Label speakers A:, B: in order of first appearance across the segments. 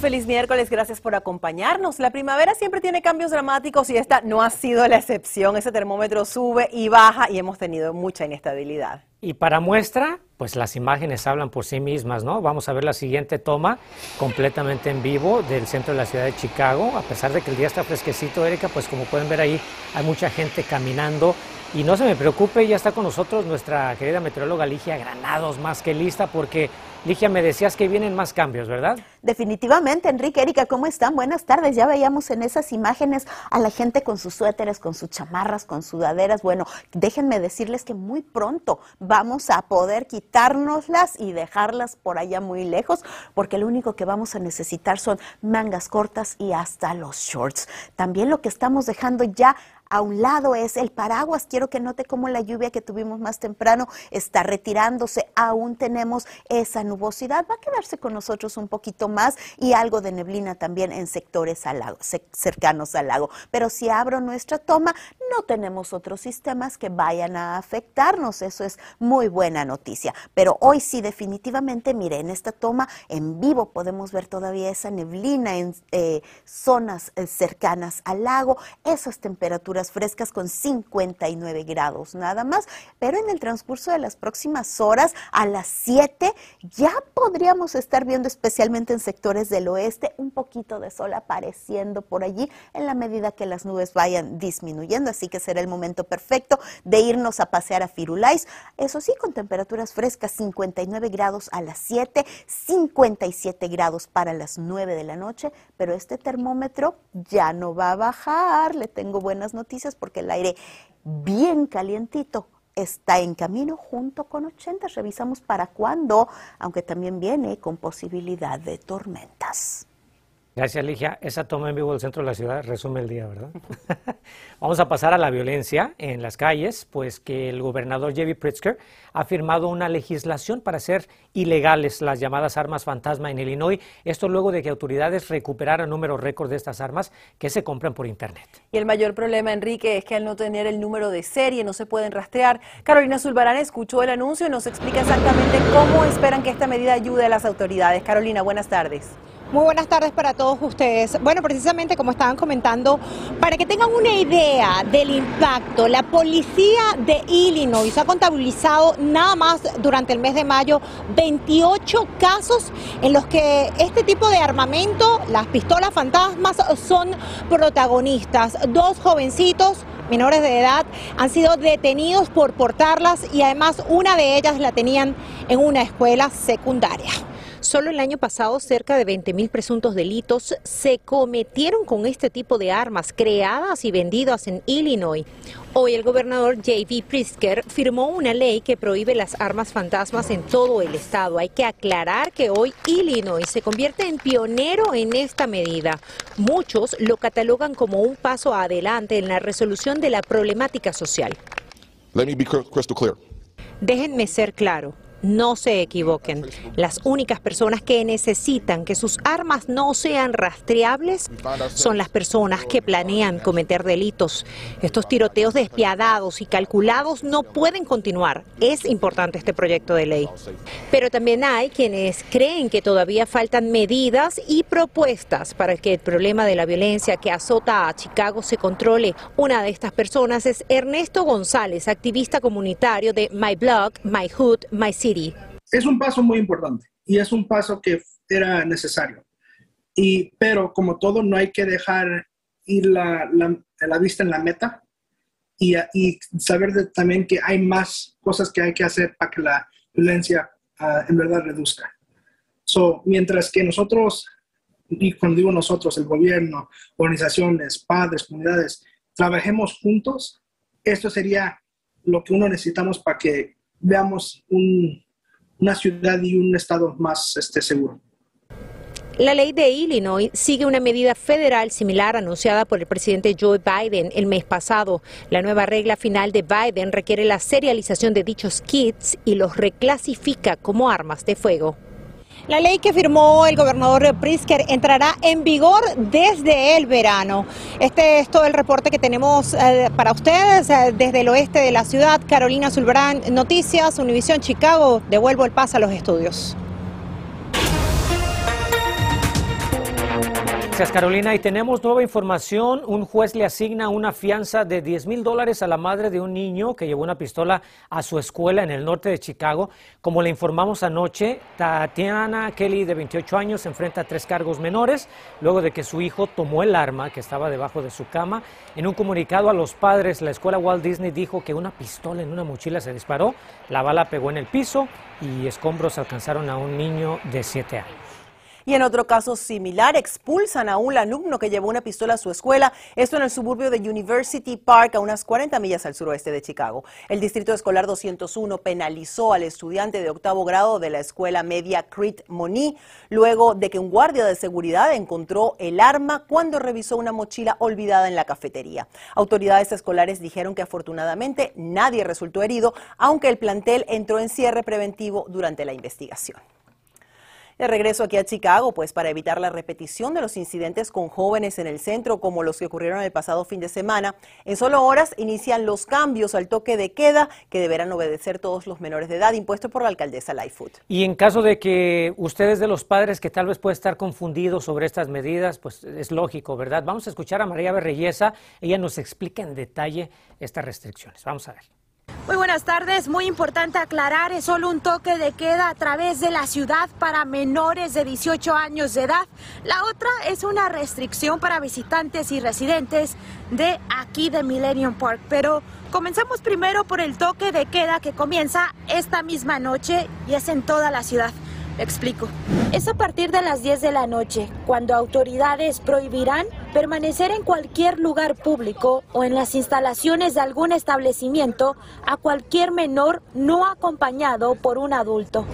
A: Feliz miércoles, gracias por acompañarnos. La primavera siempre tiene cambios dramáticos y esta no ha sido la excepción. Ese termómetro sube y baja y hemos tenido mucha inestabilidad.
B: Y para muestra, pues las imágenes hablan por sí mismas, ¿no? Vamos a ver la siguiente toma completamente en vivo del centro de la ciudad de Chicago. A pesar de que el día está fresquecito, Erika, pues como pueden ver ahí hay mucha gente caminando. Y no se me preocupe, ya está con nosotros nuestra querida meteoróloga Ligia Granados, más que lista, porque Ligia, me decías que vienen más cambios, ¿verdad?
C: Definitivamente, Enrique, Erika, ¿cómo están? Buenas tardes. Ya veíamos en esas imágenes a la gente con sus suéteres, con sus chamarras, con sudaderas. Bueno, déjenme decirles que muy pronto vamos a poder quitárnoslas y dejarlas por allá muy lejos, porque lo único que vamos a necesitar son mangas cortas y hasta los shorts. También lo que estamos dejando ya a un lado es el paraguas. Quiero que note cómo la lluvia que tuvimos más temprano está retirándose. Aún tenemos esa nubosidad. Va a quedarse con nosotros un poquito más y algo de neblina también en sectores al lago, cercanos al lago. Pero si abro nuestra toma, no tenemos otros sistemas que vayan a afectarnos. Eso es muy buena noticia. Pero hoy sí, definitivamente, mire, en esta toma en vivo podemos ver todavía esa neblina en eh, zonas eh, cercanas al lago, esas temperaturas frescas con 59 grados nada más, pero en el transcurso de las próximas horas, a las 7, ya podríamos estar viendo especialmente en sectores del oeste un poquito de sol apareciendo por allí en la medida que las nubes vayan disminuyendo, así que será el momento perfecto de irnos a pasear a Firulais, eso sí, con temperaturas frescas, 59 grados a las 7, 57 grados para las 9 de la noche, pero este termómetro ya no va a bajar, le tengo buenas noticias porque el aire bien calientito está en camino junto con 80. Revisamos para cuándo, aunque también viene con posibilidad de tormentas.
B: Gracias, Ligia. Esa toma en vivo del centro de la ciudad resume el día, ¿verdad? Vamos a pasar a la violencia en las calles, pues que el gobernador J.B. Pritzker ha firmado una legislación para hacer ilegales las llamadas armas fantasma en Illinois. Esto luego de que autoridades recuperaran números récord de estas armas que se compran por Internet.
A: Y el mayor problema, Enrique, es que al no tener el número de serie no se pueden rastrear. Carolina Zulbarán escuchó el anuncio y nos explica exactamente cómo esperan que esta medida ayude a las autoridades. Carolina, buenas tardes.
D: Muy buenas tardes para todos ustedes. Bueno, precisamente como estaban comentando, para que tengan una idea del impacto, la policía de Illinois ha contabilizado nada más durante el mes de mayo 28 casos en los que este tipo de armamento, las pistolas fantasmas, son protagonistas. Dos jovencitos menores de edad han sido detenidos por portarlas y además una de ellas la tenían en una escuela secundaria. Solo el año pasado cerca de 20.000 presuntos delitos se cometieron con este tipo de armas creadas y vendidas en Illinois. Hoy el gobernador J.B. Pritzker firmó una ley que prohíbe las armas fantasmas en todo el estado. Hay que aclarar que hoy Illinois se convierte en pionero en esta medida. Muchos lo catalogan como un paso adelante en la resolución de la problemática social. Déjenme ser claro. No se equivoquen. Las únicas personas que necesitan que sus armas no sean rastreables son las personas que planean cometer delitos. Estos tiroteos despiadados y calculados no pueden continuar. Es importante este proyecto de ley. Pero también hay quienes creen que todavía faltan medidas y propuestas para que el problema de la violencia que azota a Chicago se controle. Una de estas personas es Ernesto González, activista comunitario de My Blog, My Hood, My City.
E: Es un paso muy importante y es un paso que era necesario. Y, pero como todo, no hay que dejar ir la, la, vista en la meta y, y saber también que hay más cosas que hay que hacer para que la violencia ah, en verdad reduzca. So, mientras que nosotros, y cuando digo nosotros, el gobierno, organizaciones, padres, comunidades, trabajemos juntos, esto sería lo que uno necesitamos para que veamos una ciudad y un estado más este, seguro.
D: La ley de Illinois sigue una medida federal similar anunciada por el presidente Joe Biden el mes pasado. La nueva regla final de Biden requiere la serialización de dichos kits y los reclasifica como armas de fuego. La ley que firmó el gobernador Prisker entrará en vigor desde el verano. Este es todo el reporte que tenemos eh, para ustedes eh, desde el oeste de la ciudad. Carolina Zulbrán, Noticias, Univisión Chicago. Devuelvo el paso a los estudios.
B: Gracias Carolina. Y tenemos nueva información. Un juez le asigna una fianza de 10 mil dólares a la madre de un niño que llevó una pistola a su escuela en el norte de Chicago. Como le informamos anoche, Tatiana Kelly, de 28 años, enfrenta tres cargos menores luego de que su hijo tomó el arma que estaba debajo de su cama. En un comunicado a los padres, la escuela Walt Disney dijo que una pistola en una mochila se disparó, la bala pegó en el piso y escombros alcanzaron a un niño de 7 años.
A: Y en otro caso similar, expulsan a un alumno que llevó una pistola a su escuela, esto en el suburbio de University Park, a unas 40 millas al suroeste de Chicago. El Distrito Escolar 201 penalizó al estudiante de octavo grado de la escuela media Crit Moni, luego de que un guardia de seguridad encontró el arma cuando revisó una mochila olvidada en la cafetería. Autoridades escolares dijeron que afortunadamente nadie resultó herido, aunque el plantel entró en cierre preventivo durante la investigación. De regreso aquí a Chicago, pues para evitar la repetición de los incidentes con jóvenes en el centro como los que ocurrieron el pasado fin de semana, en solo horas inician los cambios al toque de queda que deberán obedecer todos los menores de edad impuesto por la alcaldesa Lightfoot.
B: Y en caso de que ustedes de los padres que tal vez puede estar confundidos sobre estas medidas, pues es lógico, ¿verdad? Vamos a escuchar a María Berreyesa, ella nos explica en detalle estas restricciones. Vamos a ver.
F: Muy buenas tardes. Muy importante aclarar, es solo un toque de queda a través de la ciudad para menores de 18 años de edad. La otra es una restricción para visitantes y residentes de aquí de Millennium Park. Pero comenzamos primero por el toque de queda que comienza esta misma noche y es en toda la ciudad explico. Es a partir de las 10 de la noche, cuando autoridades prohibirán permanecer en cualquier lugar público o en las instalaciones de algún establecimiento a cualquier menor no acompañado por un adulto.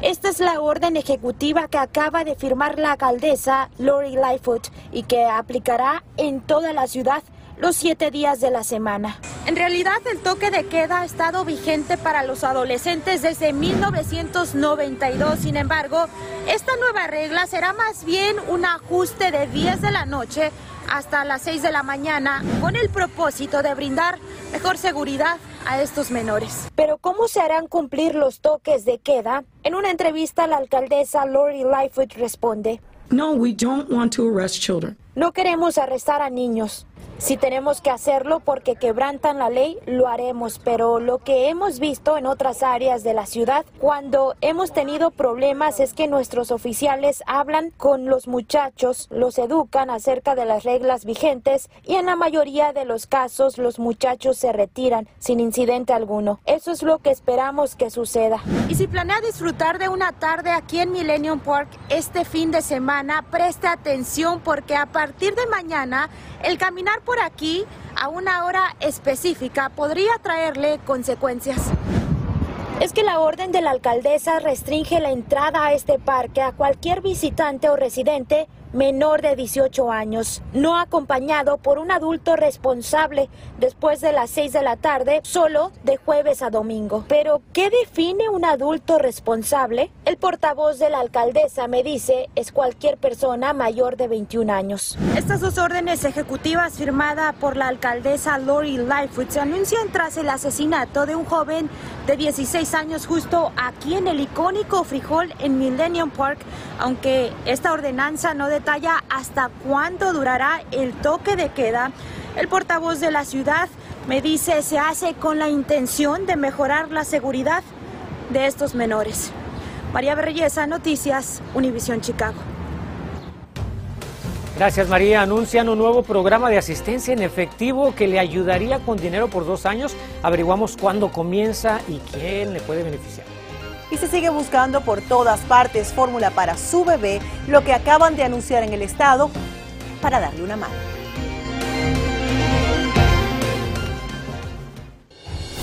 F: Esta es la orden ejecutiva que acaba de firmar la alcaldesa Lori Lightfoot y que aplicará en toda la ciudad los siete días de la semana. En realidad, el toque de queda ha estado vigente para los adolescentes desde 1992. Sin embargo, esta nueva regla será más bien un ajuste de 10 de la noche hasta las 6 de la mañana con el propósito de brindar mejor seguridad a estos menores. Pero ¿cómo se harán cumplir los toques de queda? En una entrevista, la alcaldesa Lori Lightfoot responde,
G: No, we don't want to arrest children.
F: No queremos arrestar a niños. Si tenemos que hacerlo porque quebrantan la ley, lo haremos, pero lo que hemos visto en otras áreas de la ciudad, cuando hemos tenido problemas, es que nuestros oficiales hablan con los muchachos, los educan acerca de las reglas vigentes y en la mayoría de los casos los muchachos se retiran sin incidente alguno. Eso es lo que esperamos que suceda. Y si planea disfrutar de una tarde aquí en Millennium Park este fin de semana, preste atención porque a partir de mañana el caminar por aquí a una hora específica podría traerle consecuencias. Es que la orden de la alcaldesa restringe la entrada a este parque a cualquier visitante o residente menor de 18 años, no acompañado por un adulto responsable después de las 6 de la tarde, solo de jueves a domingo. Pero, ¿qué define un adulto responsable? El portavoz de la alcaldesa me dice es cualquier persona mayor de 21 años. Estas dos órdenes ejecutivas firmadas por la alcaldesa Lori Lightfoot se anuncian tras el asesinato de un joven de 16 años justo aquí en el icónico frijol en Millennium Park, aunque esta ordenanza no detalla hasta cuánto durará el toque de queda. El portavoz de la ciudad me dice se hace con la intención de mejorar la seguridad de estos menores. María Berreyesa, Noticias, Univisión Chicago.
B: Gracias María. Anuncian un nuevo programa de asistencia en efectivo que le ayudaría con dinero por dos años. Averiguamos cuándo comienza y quién le puede beneficiar
A: y se sigue buscando por todas partes fórmula para su bebé, lo que acaban de anunciar en el estado para darle una mano.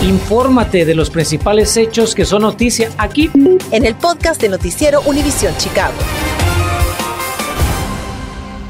B: Infórmate de los principales hechos que son noticia aquí
H: en el podcast de Noticiero Univisión Chicago.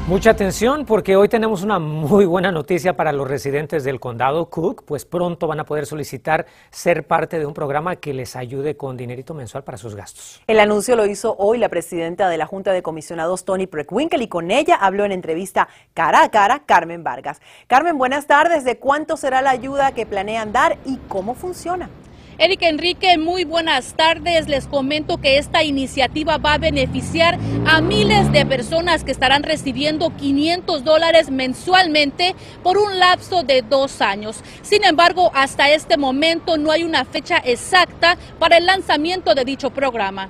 B: Mucha atención porque hoy tenemos una muy buena noticia para los residentes del condado Cook, pues pronto van a poder solicitar ser parte de un programa que les ayude con dinerito mensual para sus gastos.
A: El anuncio lo hizo hoy la presidenta de la Junta de Comisionados, Tony Preckwinkle, y con ella habló en entrevista cara a cara Carmen Vargas. Carmen, buenas tardes. ¿De cuánto será la ayuda que planean dar y cómo funciona?
I: Erika Enrique, muy buenas tardes. Les comento que esta iniciativa va a beneficiar a miles de personas que estarán recibiendo 500 dólares mensualmente por un lapso de dos años. Sin embargo, hasta este momento no hay una fecha exacta para el lanzamiento de dicho programa.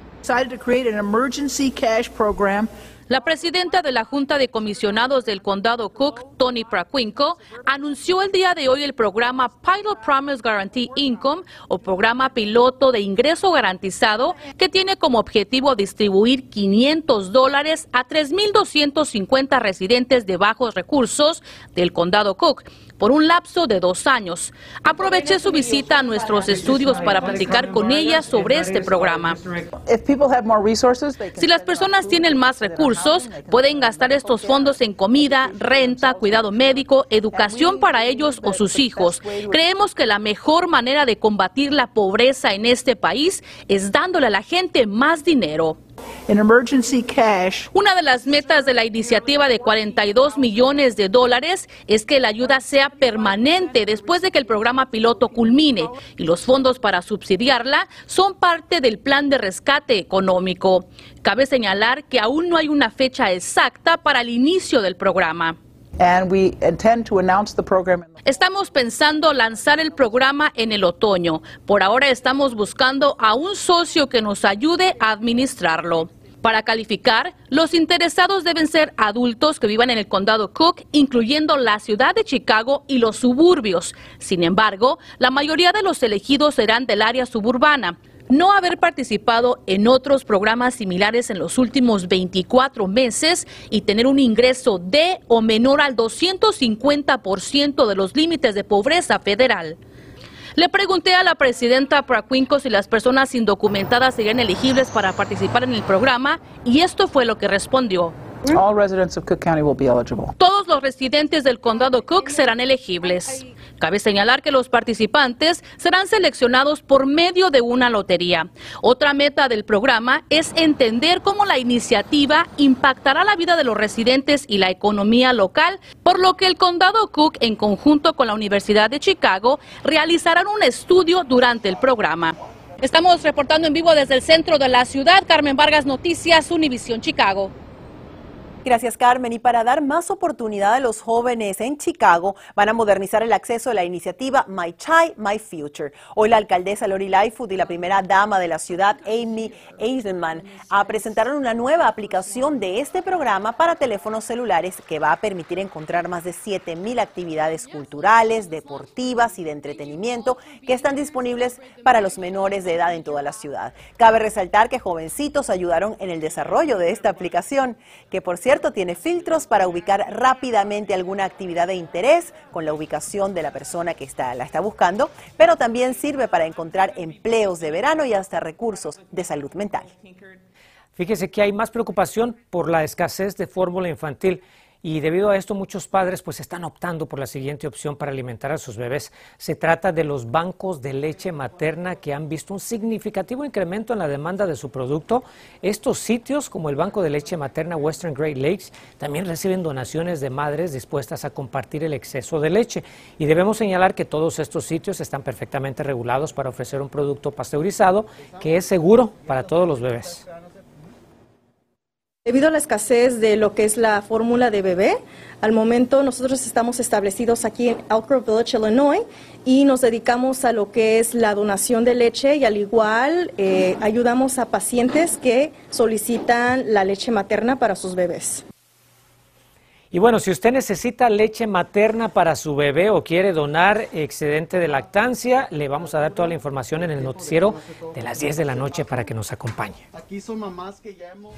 I: La presidenta de la Junta de Comisionados del Condado Cook, Tony Praquinco, anunció el día de hoy el programa Pilot Promise Guarantee Income o programa piloto de ingreso garantizado que tiene como objetivo distribuir 500 dólares a 3.250 residentes de bajos recursos del Condado Cook por un lapso de dos años. Aproveché su visita a nuestros estudios para platicar con ella sobre este programa. Si las personas tienen más recursos, pueden gastar estos fondos en comida, renta, cuidado médico, educación para ellos o sus hijos. Creemos que la mejor manera de combatir la pobreza en este país es dándole a la gente más dinero. Una de las metas de la iniciativa de 42 millones de dólares es que la ayuda sea permanente después de que el programa piloto culmine y los fondos para subsidiarla son parte del plan de rescate económico. Cabe señalar que aún no hay una fecha exacta para el inicio del programa. Estamos pensando lanzar el programa en el otoño. Por ahora estamos buscando a un socio que nos ayude a administrarlo. Para calificar, los interesados deben ser adultos que vivan en el condado Cook, incluyendo la ciudad de Chicago y los suburbios. Sin embargo, la mayoría de los elegidos serán del área suburbana no haber participado en otros programas similares en los últimos 24 meses y tener un ingreso de o menor al 250% de los límites de pobreza federal. Le pregunté a la presidenta Praquinco si las personas indocumentadas serían elegibles para participar en el programa y esto fue lo que respondió. Todos los residentes del condado Cook serán elegibles. Cabe señalar que los participantes serán seleccionados por medio de una lotería. Otra meta del programa es entender cómo la iniciativa impactará la vida de los residentes y la economía local, por lo que el condado Cook, en conjunto con la Universidad de Chicago, realizarán un estudio durante el programa. Estamos reportando en vivo desde el centro de la ciudad. Carmen Vargas, Noticias, Univisión Chicago.
A: Gracias, Carmen. Y para dar más oportunidad a los jóvenes en Chicago, van a modernizar el acceso a la iniciativa My Child, My Future. Hoy la alcaldesa Lori Lightfoot y la primera dama de la ciudad, Amy Eisenman, presentaron una nueva aplicación de este programa para teléfonos celulares que va a permitir encontrar más de 7.000 actividades culturales, deportivas y de entretenimiento que están disponibles para los menores de edad en toda la ciudad. Cabe resaltar que jovencitos ayudaron en el desarrollo de esta aplicación, que por cierto tiene filtros para ubicar rápidamente alguna actividad de interés con la ubicación de la persona que está, la está buscando, pero también sirve para encontrar empleos de verano y hasta recursos de salud mental.
B: Fíjese que hay más preocupación por la escasez de fórmula infantil y debido a esto muchos padres pues están optando por la siguiente opción para alimentar a sus bebés. Se trata de los bancos de leche materna que han visto un significativo incremento en la demanda de su producto. Estos sitios como el Banco de Leche Materna Western Great Lakes también reciben donaciones de madres dispuestas a compartir el exceso de leche y debemos señalar que todos estos sitios están perfectamente regulados para ofrecer un producto pasteurizado que es seguro para todos los bebés.
J: Debido a la escasez de lo que es la fórmula de bebé, al momento nosotros estamos establecidos aquí en Elk Grove Village, Illinois, y nos dedicamos a lo que es la donación de leche y al igual eh, ayudamos a pacientes que solicitan la leche materna para sus bebés.
B: Y bueno, si usted necesita leche materna para su bebé o quiere donar excedente de lactancia, le vamos a dar toda la información en el noticiero de las 10 de la noche para que nos acompañe. Aquí son mamás que ya hemos...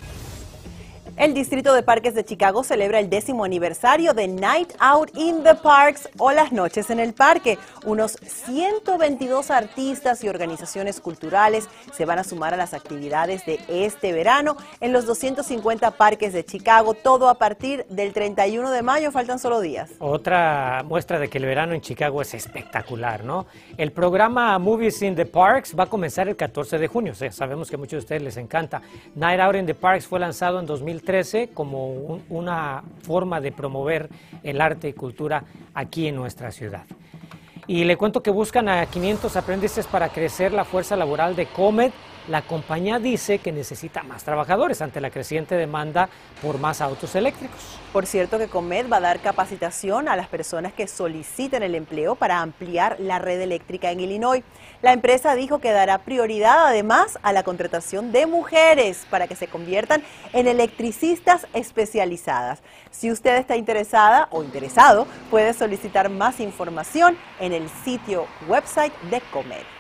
A: El Distrito de Parques de Chicago celebra el décimo aniversario de Night Out in the Parks o las noches en el parque. Unos 122 artistas y organizaciones culturales se van a sumar a las actividades de este verano en los 250 parques de Chicago, todo a partir del 31 de mayo, faltan solo días.
B: Otra muestra de que el verano en Chicago es espectacular, ¿no? El programa Movies in the Parks va a comenzar el 14 de junio, sabemos que a muchos de ustedes les encanta. Night Out in the Parks fue lanzado en 2013 como una forma de promover el arte y cultura aquí en nuestra ciudad. Y le cuento que buscan a 500 aprendices para crecer la fuerza laboral de Comet la compañía dice que necesita más trabajadores ante la creciente demanda por más autos eléctricos.
A: Por cierto que Comet va a dar capacitación a las personas que soliciten el empleo para ampliar la red eléctrica en Illinois. La empresa dijo que dará prioridad además a la contratación de mujeres para que se conviertan en electricistas especializadas. Si usted está interesada o interesado, puede solicitar más información en el sitio website de Comet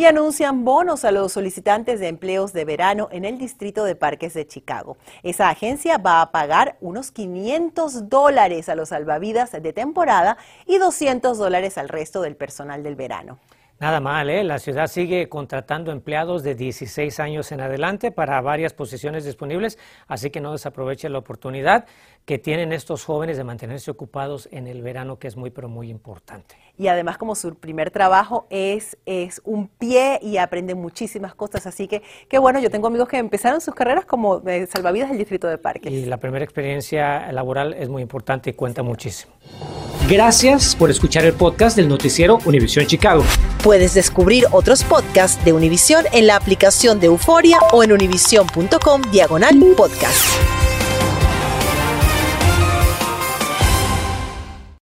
A: y anuncian bonos a los solicitantes de empleos de verano en el Distrito de Parques de Chicago. Esa agencia va a pagar unos 500 dólares a los salvavidas de temporada y 200 dólares al resto del personal del verano.
B: Nada mal, ¿eh? La ciudad sigue contratando empleados de 16 años en adelante para varias posiciones disponibles, así que no desaproveche la oportunidad que tienen estos jóvenes de mantenerse ocupados en el verano, que es muy, pero muy importante.
A: Y además, como su primer trabajo es, es un pie y aprenden muchísimas cosas, así que qué bueno, yo tengo amigos que empezaron sus carreras como salvavidas del Distrito de Parques.
B: Y la primera experiencia laboral es muy importante y cuenta muchísimo. Gracias por escuchar el podcast del noticiero Univisión Chicago.
H: Puedes descubrir otros podcasts de Univisión en la aplicación de Euforia o en univision.com diagonal podcast.